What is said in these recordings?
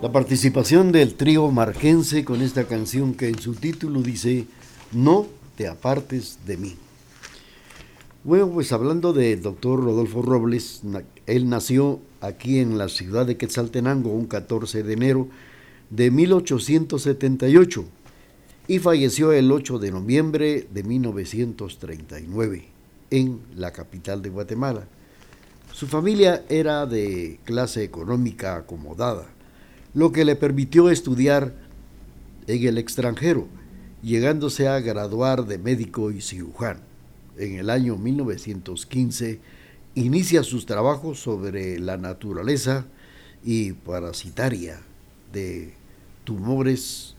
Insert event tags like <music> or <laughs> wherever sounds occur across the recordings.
La participación del trío marquense con esta canción que en su título dice No te apartes de mí. Bueno, pues hablando del doctor Rodolfo Robles, él nació aquí en la ciudad de Quetzaltenango un 14 de enero de 1878 y falleció el 8 de noviembre de 1939 en la capital de Guatemala. Su familia era de clase económica acomodada lo que le permitió estudiar en el extranjero, llegándose a graduar de médico y cirujano. En el año 1915 inicia sus trabajos sobre la naturaleza y parasitaria de tumores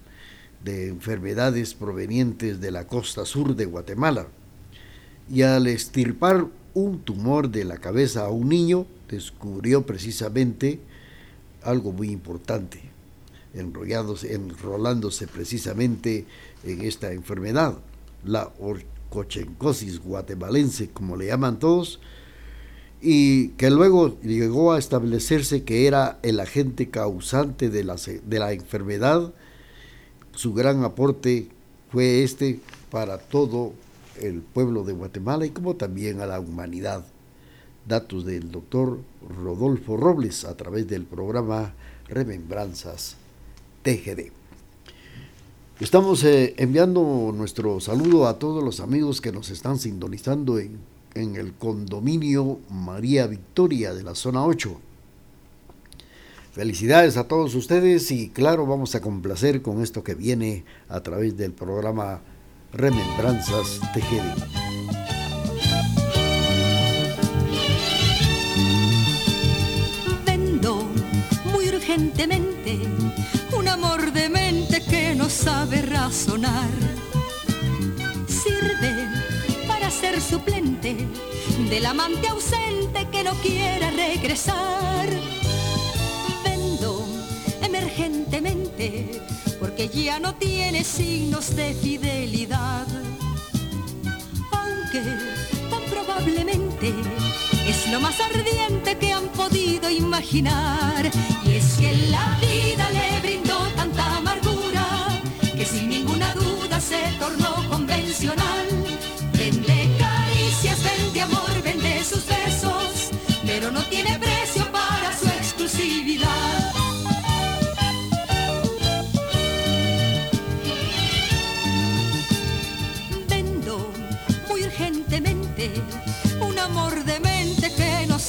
de enfermedades provenientes de la costa sur de Guatemala. Y al estirpar un tumor de la cabeza a un niño, descubrió precisamente algo muy importante, enrollándose precisamente en esta enfermedad, la orcochencosis guatemalense, como le llaman todos, y que luego llegó a establecerse que era el agente causante de la, de la enfermedad. Su gran aporte fue este para todo el pueblo de Guatemala y como también a la humanidad. Datos del doctor Rodolfo Robles a través del programa Remembranzas TGD. Estamos eh, enviando nuestro saludo a todos los amigos que nos están sintonizando en, en el condominio María Victoria de la zona 8. Felicidades a todos ustedes y claro, vamos a complacer con esto que viene a través del programa Remembranzas TGD. Un amor de mente que no sabe razonar. Sirve para ser suplente del amante ausente que no quiera regresar. Vendo emergentemente porque ya no tiene signos de fidelidad. Aunque probablemente es lo más ardiente que han podido imaginar. Y es que la vida le brindó tanta amargura que sin ninguna duda se tornó convencional. Vende caricias, vende amor, vende sus besos, pero no tiene precio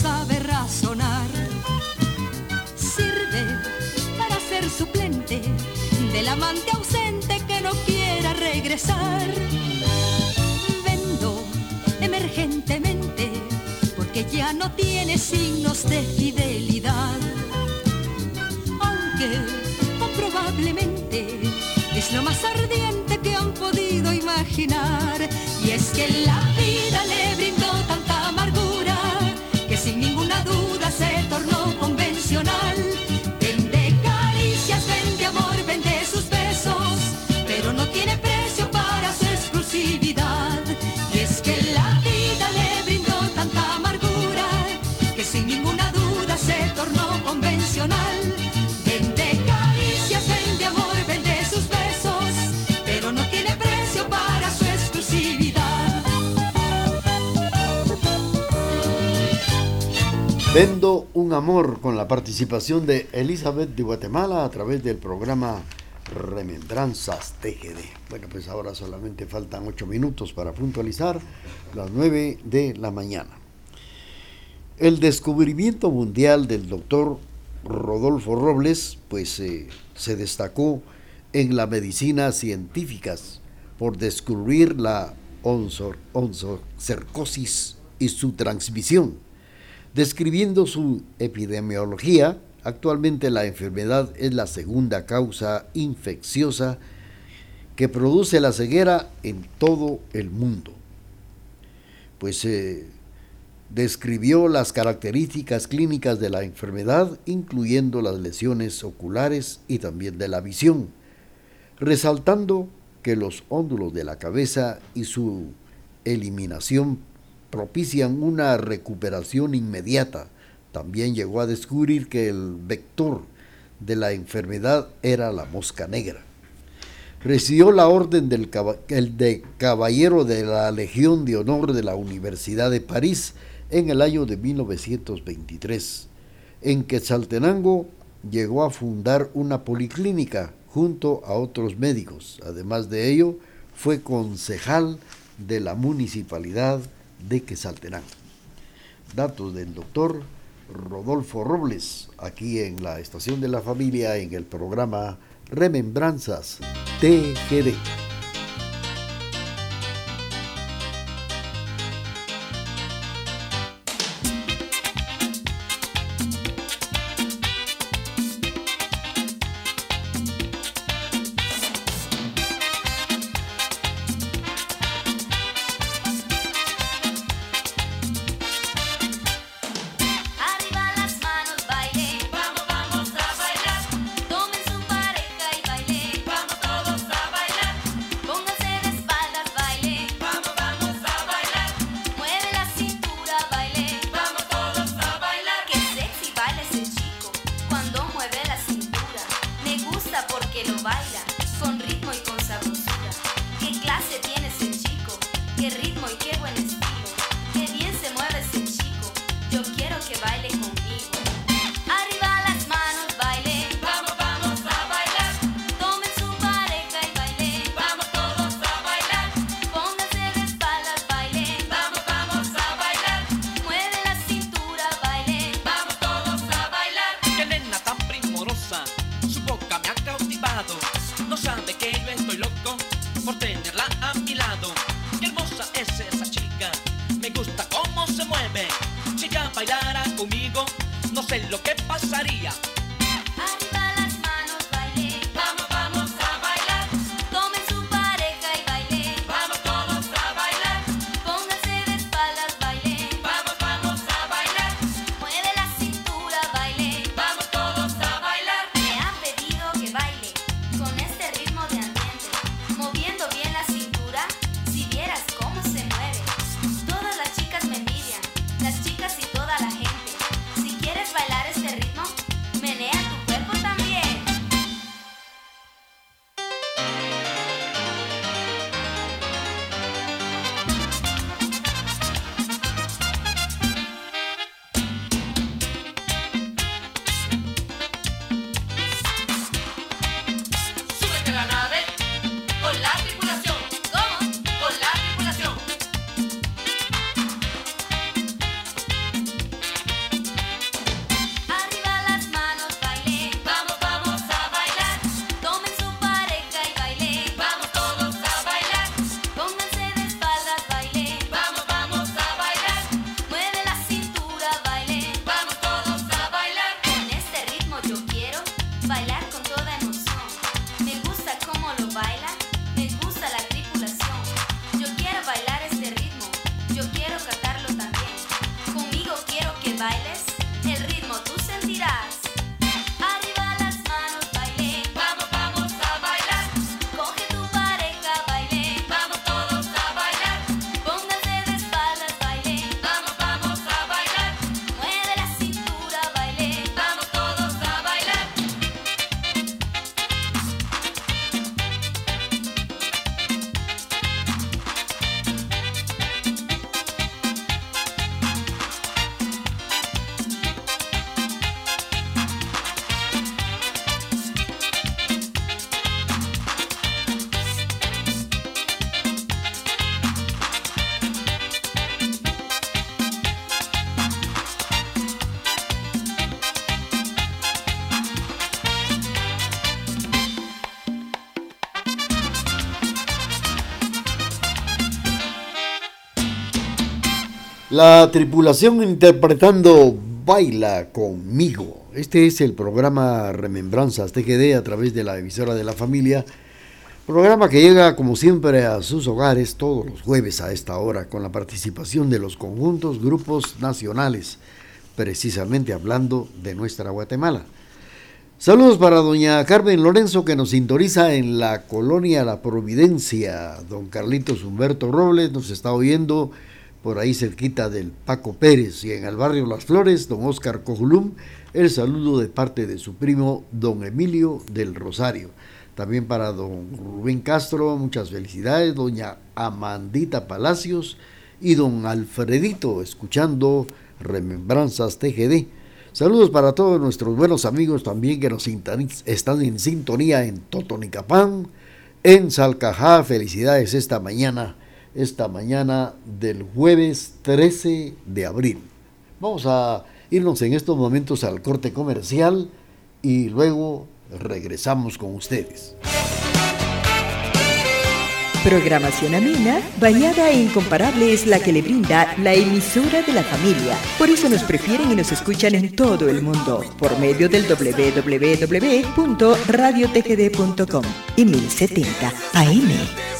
sabe razonar. Sirve para ser suplente del amante ausente que no quiera regresar. Vendo emergentemente porque ya no tiene signos de fidelidad. Aunque probablemente es lo más ardiente que han podido imaginar. Y es que la Vendo un amor con la participación de Elizabeth de Guatemala a través del programa Remembranzas TGD. Bueno, pues ahora solamente faltan ocho minutos para puntualizar las nueve de la mañana. El descubrimiento mundial del doctor Rodolfo Robles, pues eh, se destacó en la medicina científicas por descubrir la onzo- onzocercosis y su transmisión. Describiendo su epidemiología, actualmente la enfermedad es la segunda causa infecciosa que produce la ceguera en todo el mundo. Pues eh, describió las características clínicas de la enfermedad, incluyendo las lesiones oculares y también de la visión, resaltando que los óndulos de la cabeza y su eliminación propician una recuperación inmediata. También llegó a descubrir que el vector de la enfermedad era la mosca negra. Recibió la orden del de Caballero de la Legión de Honor de la Universidad de París en el año de 1923. En Quetzaltenango llegó a fundar una policlínica junto a otros médicos. Además de ello, fue concejal de la municipalidad de Quetzaltenango. Datos del doctor Rodolfo Robles, aquí en la Estación de la Familia, en el programa Remembranzas TGD. La tripulación interpretando Baila conmigo. Este es el programa Remembranzas TGD a través de la emisora de la familia. Programa que llega como siempre a sus hogares todos los jueves a esta hora con la participación de los conjuntos, grupos nacionales, precisamente hablando de nuestra Guatemala. Saludos para doña Carmen Lorenzo que nos sintoniza en la colonia La Providencia. Don Carlitos Humberto Robles nos está oyendo por ahí cerquita del Paco Pérez y en el barrio Las Flores, don Oscar Cojulum, el saludo de parte de su primo don Emilio del Rosario. También para don Rubén Castro, muchas felicidades, doña Amandita Palacios y don Alfredito, escuchando Remembranzas TGD. Saludos para todos nuestros buenos amigos también que nos están en sintonía en Totonicapán, en Salcajá. Felicidades esta mañana esta mañana del jueves 13 de abril. Vamos a irnos en estos momentos al corte comercial y luego regresamos con ustedes. Programación amena, bañada e incomparable es la que le brinda la emisora de la familia. Por eso nos prefieren y nos escuchan en todo el mundo por medio del www.radiotgd.com y 1070 AM.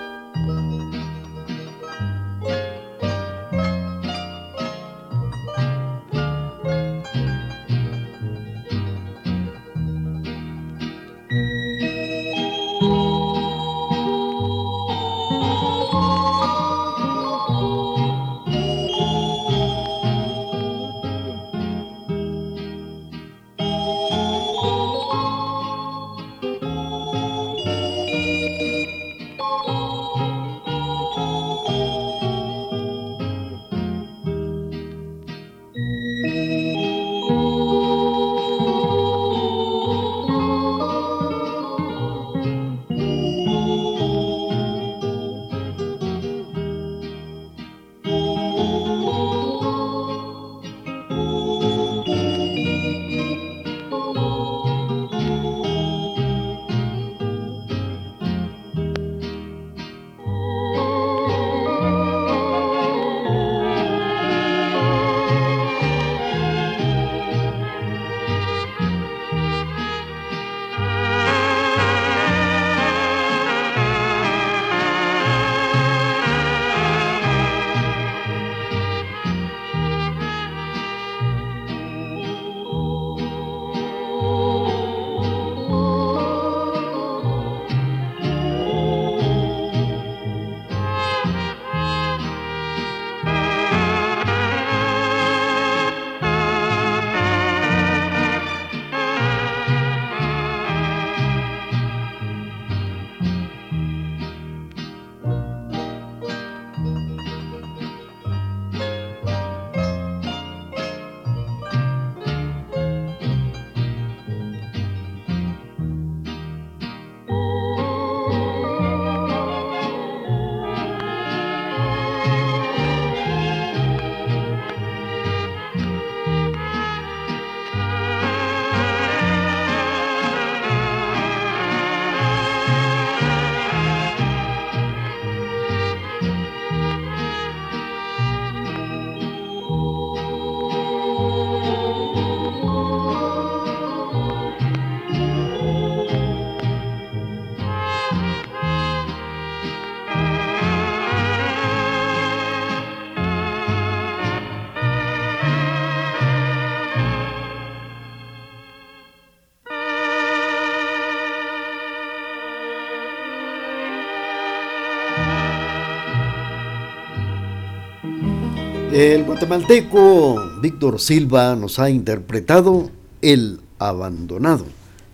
El guatemalteco Víctor Silva nos ha interpretado El Abandonado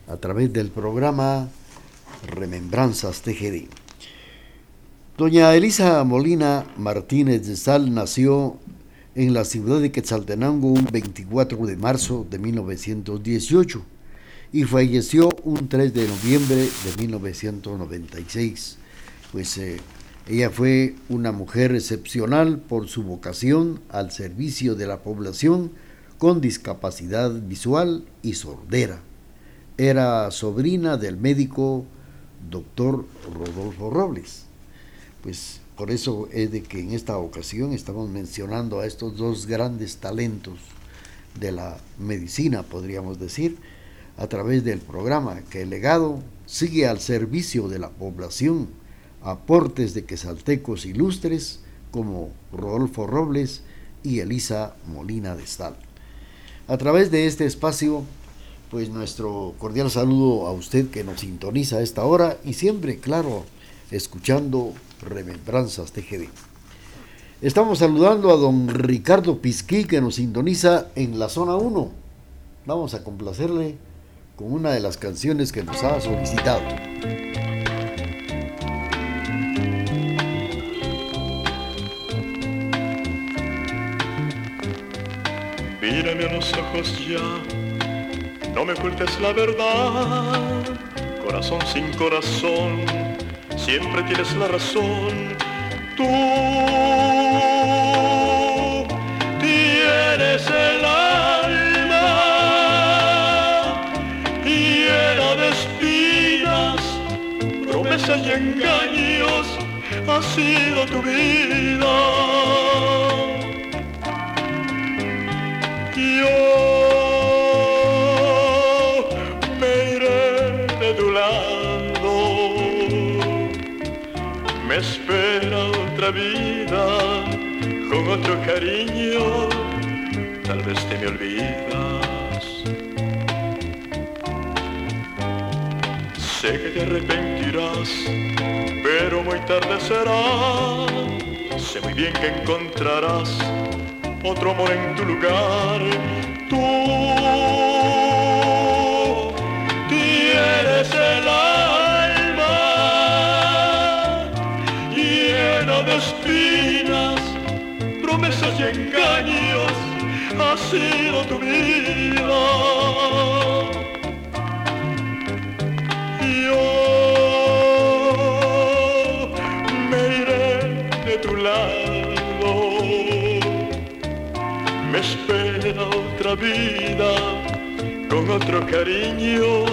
a través del programa Remembranzas TGD. Doña Elisa Molina Martínez de Sal nació en la ciudad de Quetzaltenango un 24 de marzo de 1918 y falleció un 3 de noviembre de 1996. Pues eh, ella fue una mujer excepcional por su vocación al servicio de la población con discapacidad visual y sordera. Era sobrina del médico doctor Rodolfo Robles. Pues por eso es de que en esta ocasión estamos mencionando a estos dos grandes talentos de la medicina, podríamos decir, a través del programa que el legado sigue al servicio de la población aportes de quesaltecos ilustres como Rodolfo Robles y Elisa Molina de Stal. A través de este espacio, pues nuestro cordial saludo a usted que nos sintoniza a esta hora y siempre, claro, escuchando Remembranzas TGD. Estamos saludando a don Ricardo Pisquí que nos sintoniza en la zona 1. Vamos a complacerle con una de las canciones que nos ha solicitado. Mírame a los ojos ya, no me ocultes la verdad. Corazón sin corazón, siempre tienes la razón. Tú tienes el alma llena de espinas, promesas y engaños, ha sido tu vida. Con otro cariño. Tal vez te me olvidas. Sé que te arrepentirás, pero muy tarde será. Sé muy bien que encontrarás otro amor en tu lugar. Tú promesas y engaños, ha sido tu vida. Yo me iré de tu lado me espera otra vida con otro cariño,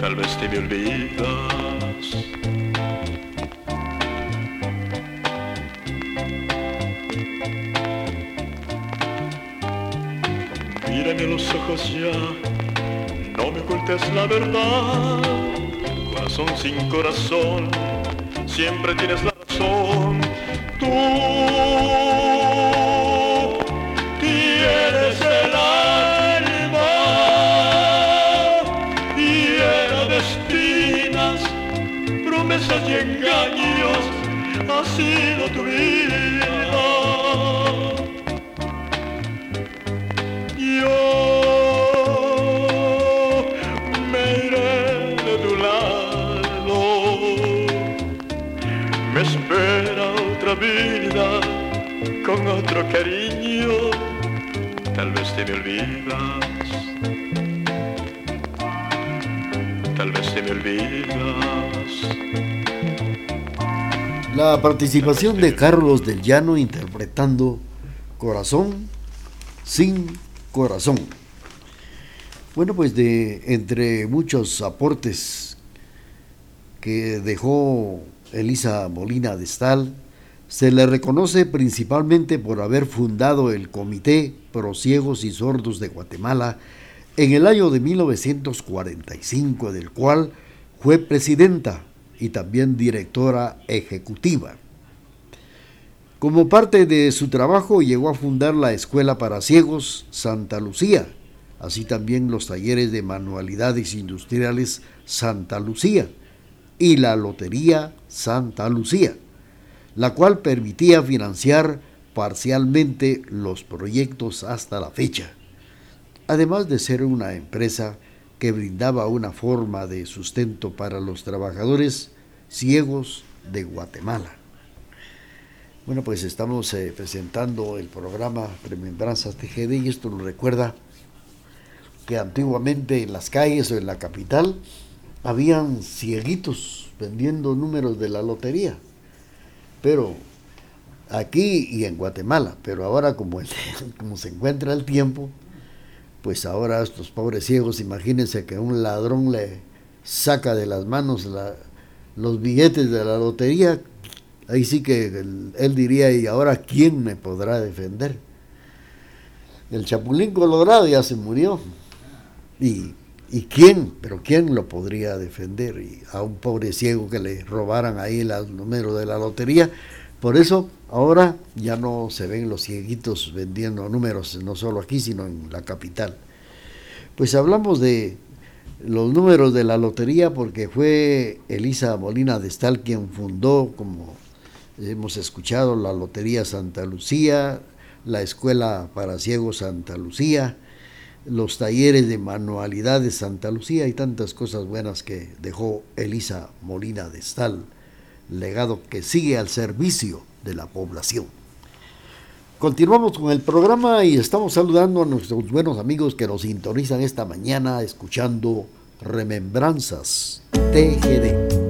tal vez te me olvidas. No me ocultes la verdad, corazón sin corazón, siempre tienes la cariño, tal vez te me olvidas. Tal vez te me olvidas. La participación de Carlos del Llano interpretando Corazón sin corazón. Bueno, pues de entre muchos aportes que dejó Elisa Molina de Stal, se le reconoce principalmente por haber fundado el Comité Pro Ciegos y Sordos de Guatemala en el año de 1945, del cual fue presidenta y también directora ejecutiva. Como parte de su trabajo llegó a fundar la Escuela para Ciegos Santa Lucía, así también los talleres de manualidades industriales Santa Lucía y la Lotería Santa Lucía, la cual permitía financiar parcialmente los proyectos hasta la fecha, además de ser una empresa que brindaba una forma de sustento para los trabajadores ciegos de Guatemala. Bueno, pues estamos eh, presentando el programa Remembranzas TGD y esto nos recuerda que antiguamente en las calles o en la capital habían cieguitos vendiendo números de la lotería. Pero aquí y en Guatemala, pero ahora como, <laughs> como se encuentra el tiempo, pues ahora estos pobres ciegos, imagínense que un ladrón le saca de las manos los billetes de la lotería, ahí sí que él, diría, ¿y ahora quién me podrá defender? El Chapulín Colorado ya se murió. ¿Y, ¿Y quién? Pero ¿quién lo podría defender? Y a un pobre ciego que le robaran ahí los números de la lotería, por eso ahora ya no se ven los cieguitos vendiendo números, no solo aquí, sino en la capital. Pues hablamos de los números de la lotería porque fue Elisa Molina de Estal quien fundó, como hemos escuchado, la Lotería Santa Lucía, la Escuela para Ciegos Santa Lucía, los talleres de manualidades Santa Lucía y tantas cosas buenas que dejó Elisa Molina de Estal legado que sigue al servicio de la población. Continuamos con el programa y estamos saludando a nuestros buenos amigos que nos sintonizan esta mañana escuchando Remembranzas TGD.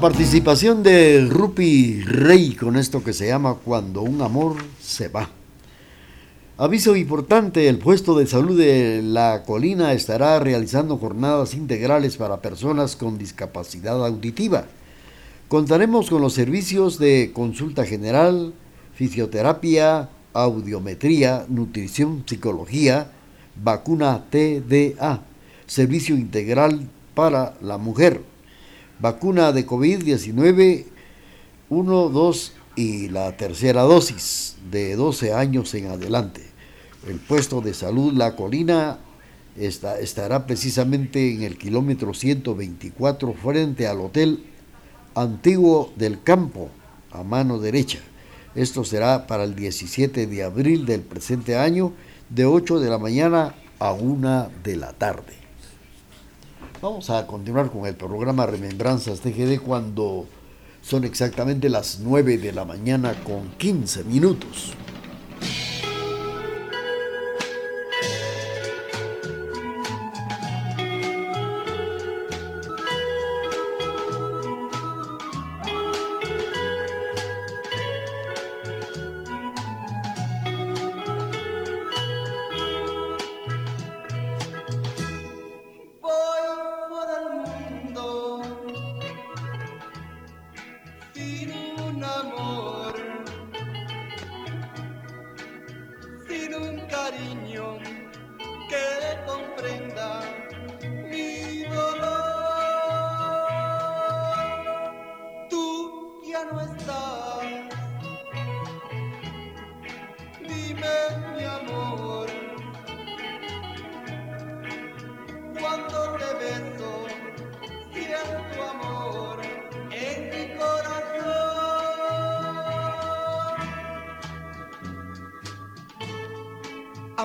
Participación de Rupi Rey con esto que se llama Cuando un amor se va. Aviso importante, el puesto de salud de La Colina estará realizando jornadas integrales para personas con discapacidad auditiva. Contaremos con los servicios de consulta general, fisioterapia, audiometría, nutrición, psicología, vacuna TDA, servicio integral para la mujer, vacuna de COVID-19 1, 2 y la tercera dosis de 12 años en adelante. El puesto de salud La Colina estará precisamente en el kilómetro 124 frente al Hotel Antiguo del Campo, a mano derecha. Esto será para el 17 de abril del presente año, de 8 de la mañana a 1 de la tarde. Vamos a continuar con el programa Remembranzas TGD cuando son exactamente las 9 de la mañana con 15 minutos.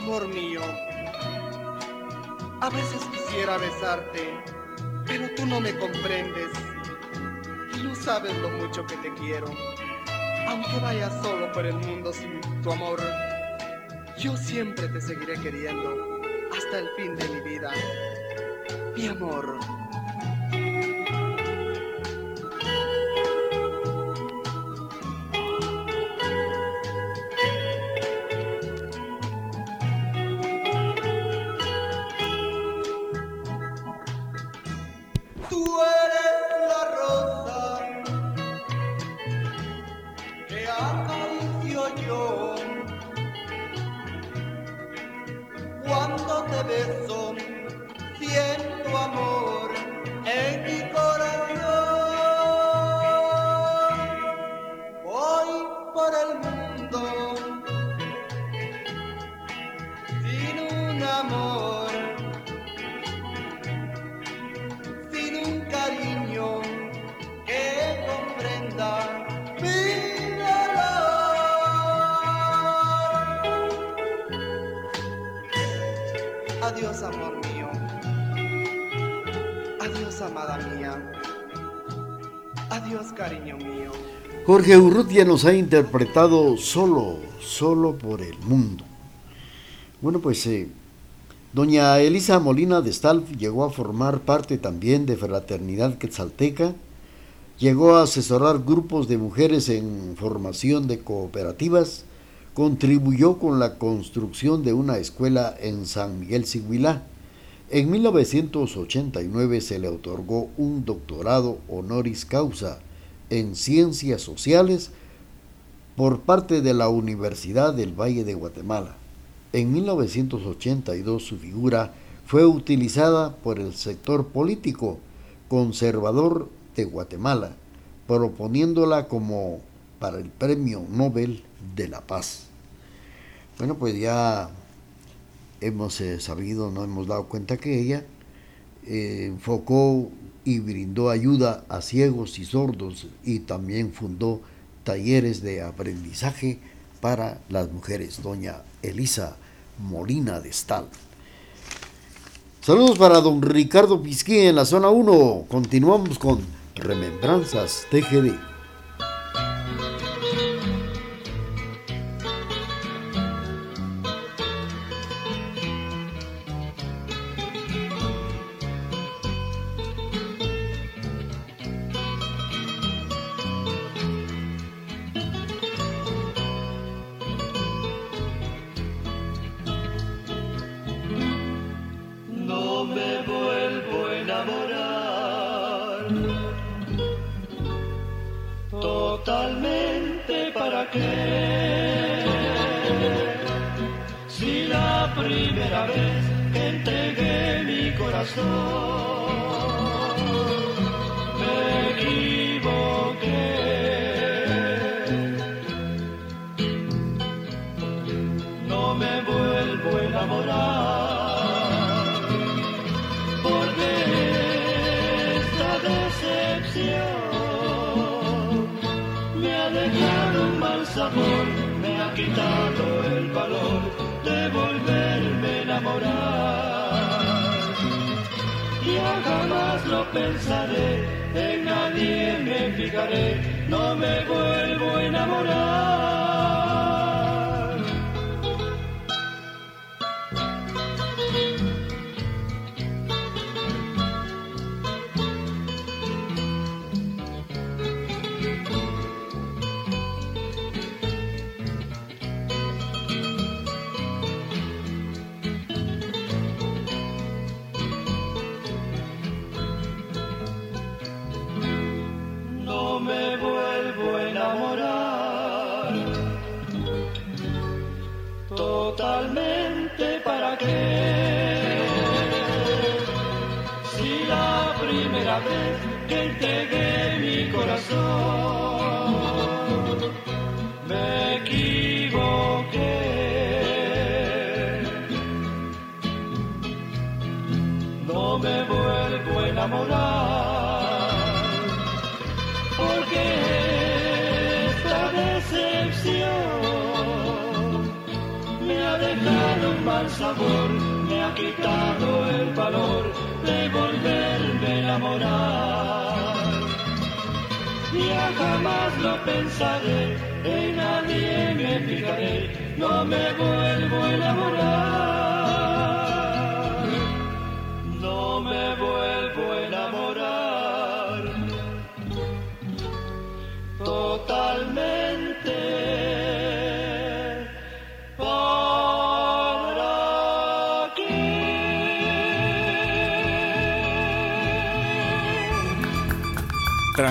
Amor mío, a veces quisiera besarte, pero tú no me comprendes y no sabes lo mucho que te quiero. Aunque vayas solo por el mundo sin tu amor, yo siempre te seguiré queriendo hasta el fin de mi vida. Mi amor. Jorge Urrutia nos ha interpretado solo, solo por el mundo. Bueno, pues eh, doña Elisa Molina de Stalf llegó a formar parte también de Fraternidad Quetzalteca, llegó a asesorar grupos de mujeres en formación de cooperativas, contribuyó con la construcción de una escuela en San Miguel Siguilá. En 1989 se le otorgó un doctorado honoris causa en Ciencias Sociales por parte de la Universidad del Valle de Guatemala. En 1982 su figura fue utilizada por el sector político conservador de Guatemala, proponiéndola como para el Premio Nobel de la Paz. Bueno, pues ya hemos eh, sabido, no hemos dado cuenta que ella eh, enfocó y brindó ayuda a ciegos y sordos y también fundó talleres de aprendizaje para las mujeres, doña Elisa Molina de Stal. Saludos para don Ricardo Pisquí en la zona 1. Continuamos con Remembranzas TGD. enamorado.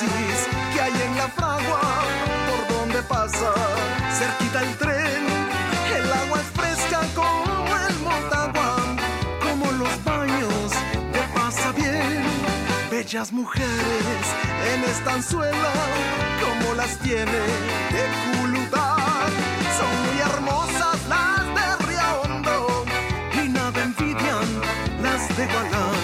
que hay en la fragua, por donde pasa, cerquita el tren, el agua es fresca como el Motagua, como los baños, te pasa bien, bellas mujeres en estanzuela, como las tiene de Culutá, son muy hermosas las de Riondo y nada envidian las de Gualán.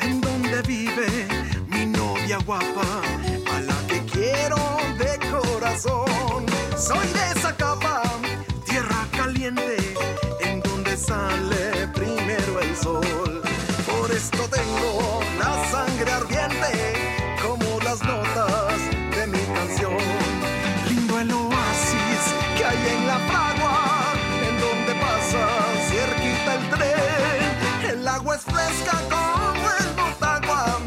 en donde vive mi novia guapa, a la que quiero de corazón. Soy de esa capa es fresca como el botagua,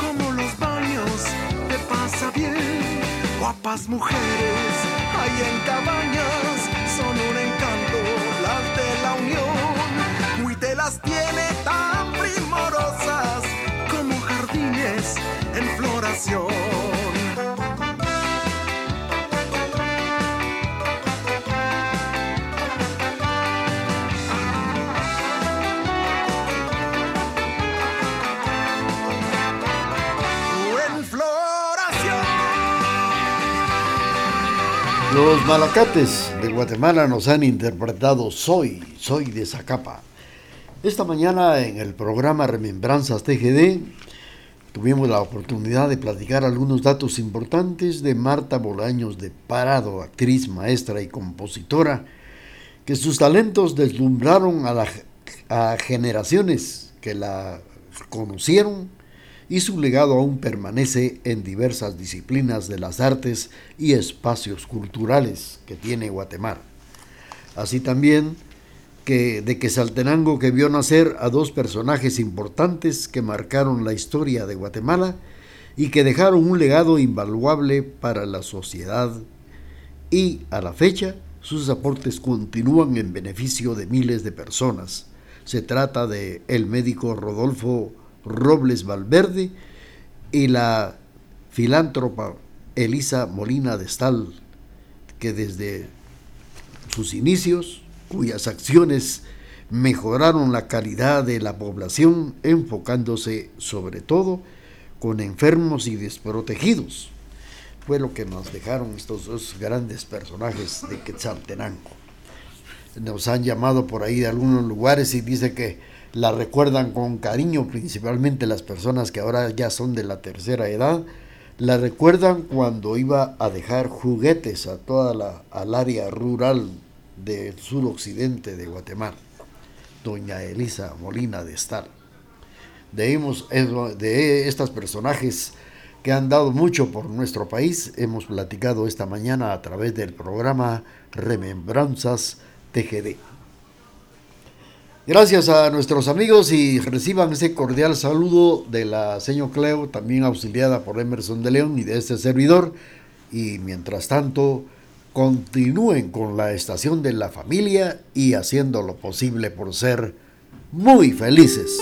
como los baños te pasa bien. Guapas mujeres hay en cabañas, son un encanto las de la unión. muy te las tiene tan primorosas como jardines en floración. Los malacates de Guatemala nos han interpretado Soy, soy de Zacapa. Esta mañana en el programa Remembranzas TGD tuvimos la oportunidad de platicar algunos datos importantes de Marta Bolaños de Parado, actriz, maestra y compositora, que sus talentos deslumbraron a, la- generaciones que la conocieron y su legado aún permanece en diversas disciplinas de las artes y espacios culturales que tiene Guatemala. Así también que de Quesaltenango que vio nacer a dos personajes importantes que marcaron la historia de Guatemala y que dejaron un legado invaluable para la sociedad y a la fecha sus aportes continúan en beneficio de miles de personas. Se trata de el médico Rodolfo Robles Valverde y la filántropa Elisa Molina de Stal, que desde sus inicios, cuyas acciones mejoraron la calidad de la población, enfocándose sobre todo con enfermos y desprotegidos. Fue lo que nos dejaron estos dos grandes personajes de Quetzaltenango. Nos han llamado por ahí de algunos lugares y dice que la recuerdan con cariño, principalmente las personas que ahora ya son de la tercera edad, la recuerdan cuando iba a dejar juguetes a toda la al área rural del suroccidente de Guatemala, doña Elisa Molina de Estar. De, hemos- de estos personajes que han dado mucho por nuestro país, hemos platicado esta mañana a través del programa Remembranzas TGD. Gracias a nuestros amigos y reciban ese cordial saludo de la señor Cleo, también auxiliada por Emerson de León y de este servidor. Y mientras tanto, continúen con la estación de la familia y haciendo lo posible por ser muy felices.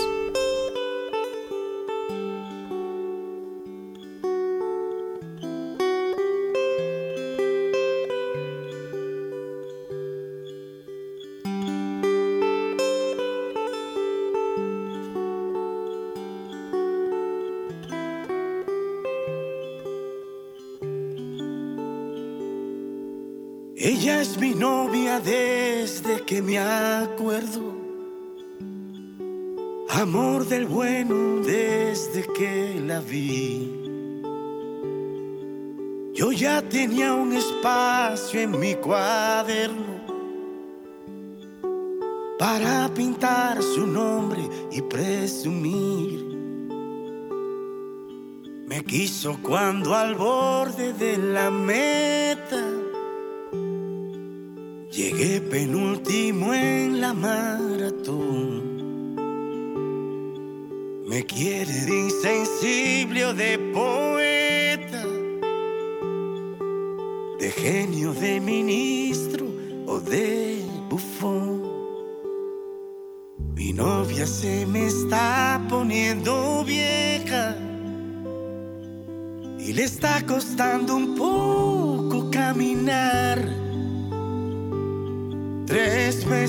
Ella es mi novia desde que me acuerdo. Amor del bueno desde que la vi. Yo ya tenía un espacio en mi cuaderno para pintar su nombre y presumir. Me quiso cuando al borde de la meta penúltimo en la maratón. Me quiere de insensible o de poeta, de genio, de ministro o de bufón. Mi novia se me está poniendo vieja y le está costando un poco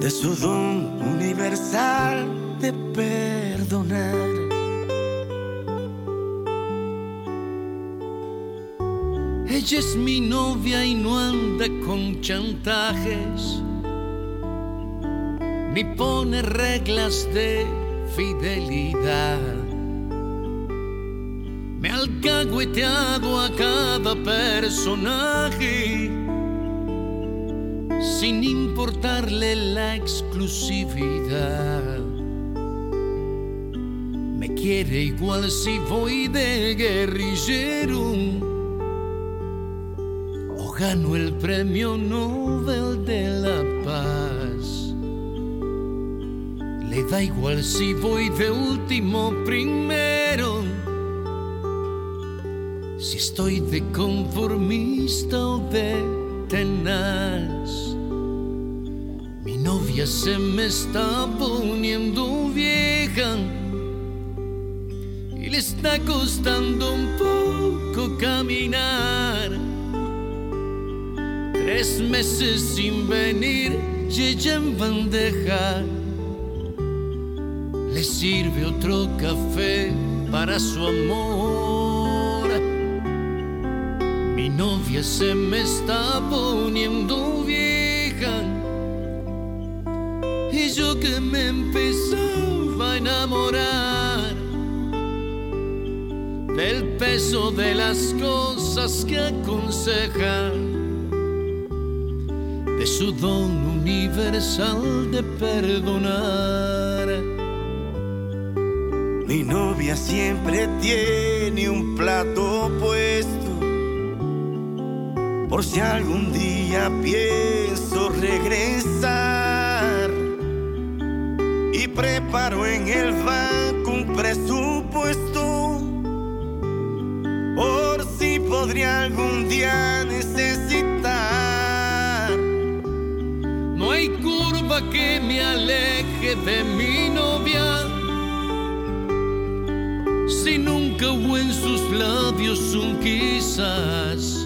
de su don universal de perdonar. Ella es mi novia y no anda con chantajes, ni pone reglas de fidelidad. Me alcahueteado a cada personaje sin importarle la exclusividad. Me quiere igual si voy de guerrillero o gano el premio Nobel de la Paz. Le da igual si voy de último primero, si estoy de conformista o de tenaz. Novia se me está poniendo vieja y le está costando un poco caminar. Tres meses sin venir y ella en bandeja le sirve otro café para su amor. Mi novia se me está poniendo vieja y yo que me empezaba a enamorar del peso de las cosas que aconseja, de su don universal de perdonar. Mi novia siempre tiene un plato puesto, por si algún día pienso regresar. Preparo en el banco un presupuesto, por si podría algún día necesitar. No hay curva que me aleje de mi novia. Si nunca hubo en sus labios un quizás.